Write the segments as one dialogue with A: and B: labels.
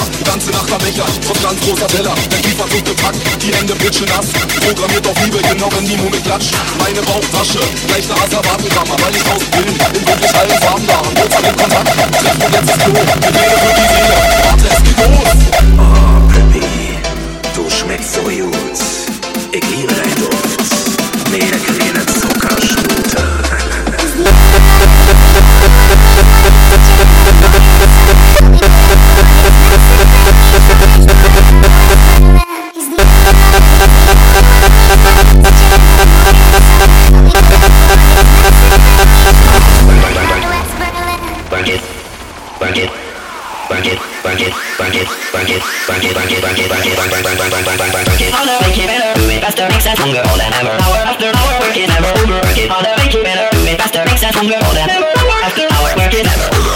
A: Keller Die ganze Nacht am Becher, trotz ganz großer Teller. Der Kiefer so gepackt, die Hände pritschen nass. Programmiert auf Liebe, genau wenn die Mumie klatscht. Meine Bauchtasche, gleich eine Asservatenkammer Weil ich raus bin, in wirklich allen Farben da Und kurz an den Kontakt, treff mein letztes Klo Mit Rede für die Seele, warte, es geht los.
B: Ah, oh, Pippi, du schmeckst so gut. Ich liebe deinen Duft Meine kleine Zuckerstute
C: Longer, more than ever. Hour after hour, working ever. Work it harder, make it better. Do it faster, makes us stronger, more than ever. I hour it.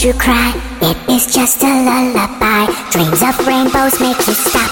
D: You cry, it is just a lullaby. Dreams of rainbows make you stop.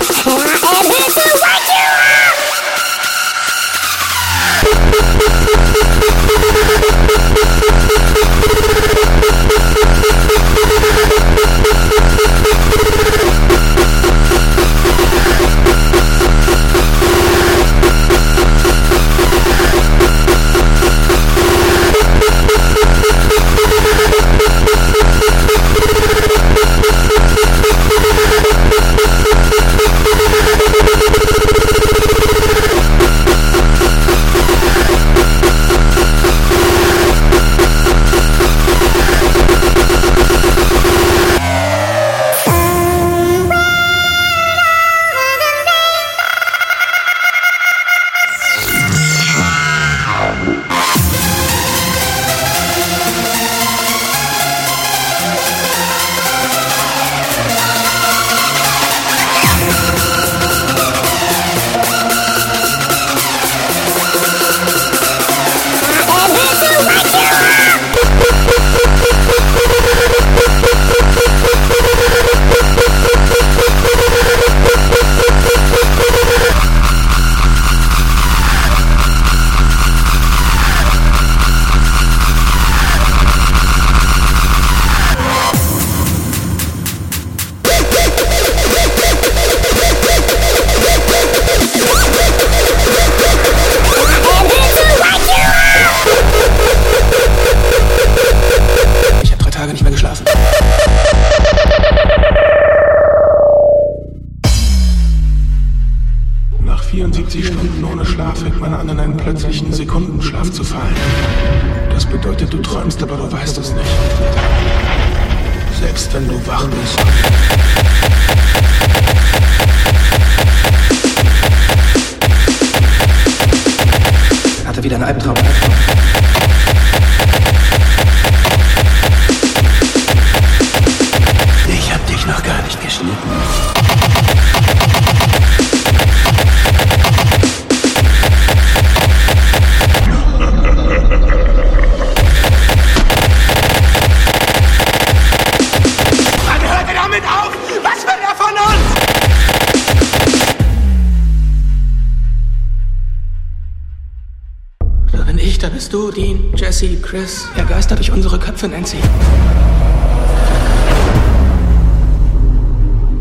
E: Jesse, Chris. Er geistert durch unsere Köpfe, Nancy.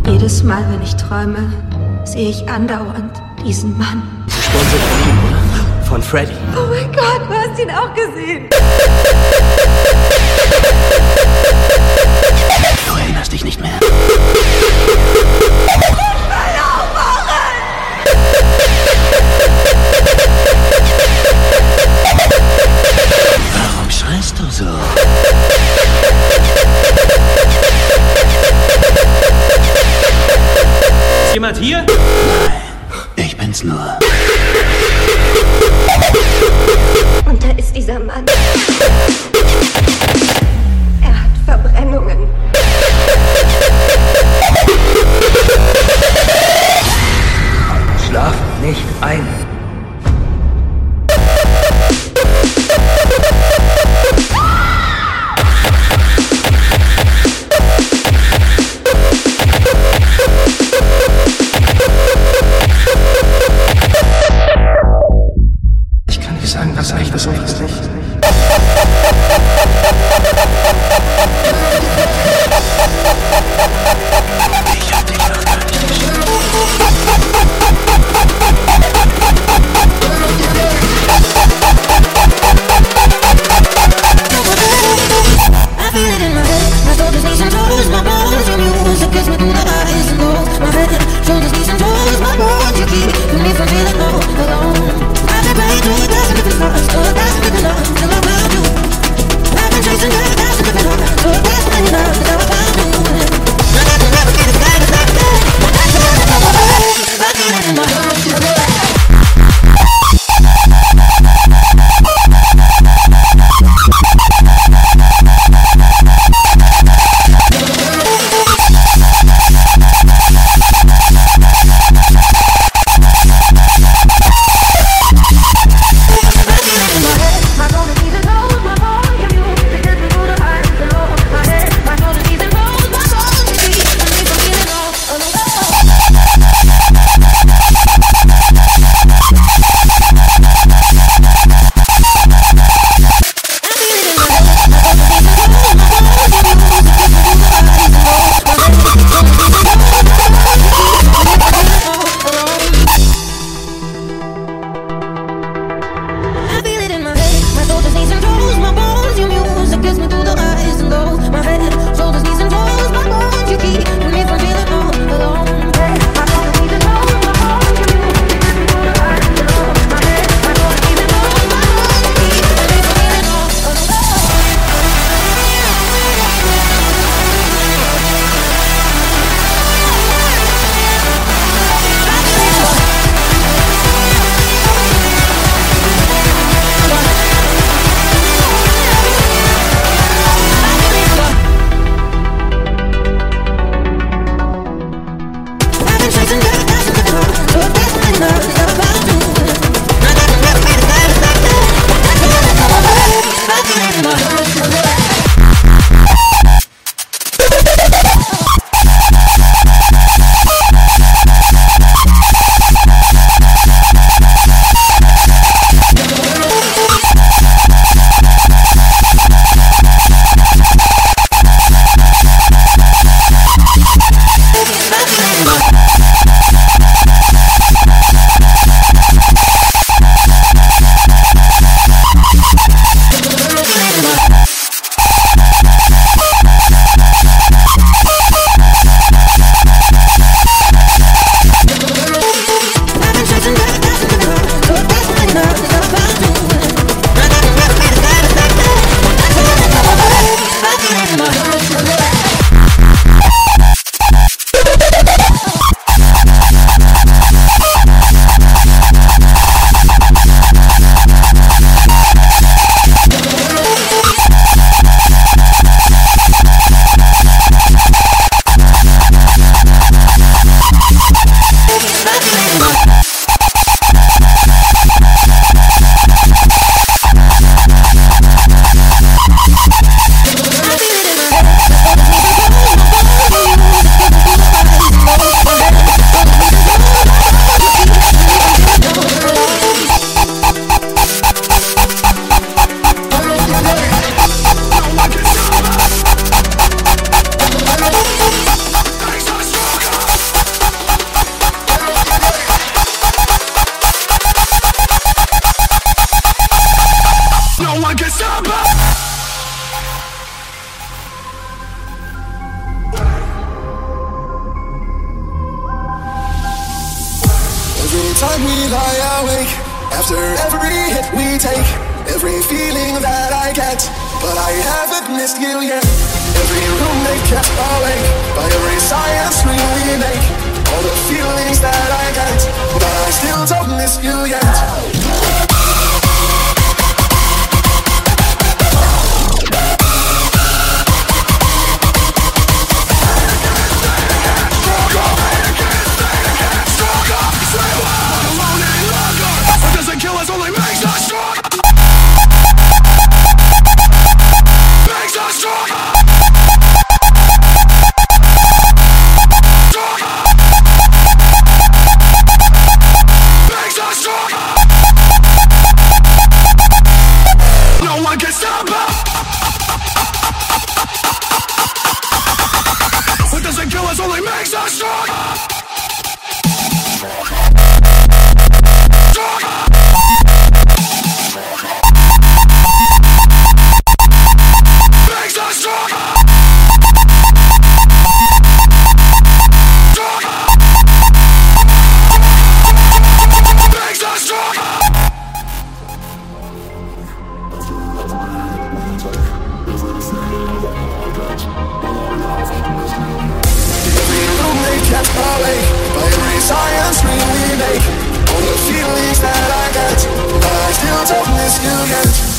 F: Jedes Mal, wenn ich träume, sehe ich andauernd diesen Mann. Gesponsert
G: von ihm, oder? Von Freddy.
F: Oh mein Gott, du hast ihn auch gesehen.
E: Ha ha ha!
H: They
I: can't collate by every science we make. All the feelings that I get, I still don't miss you yet.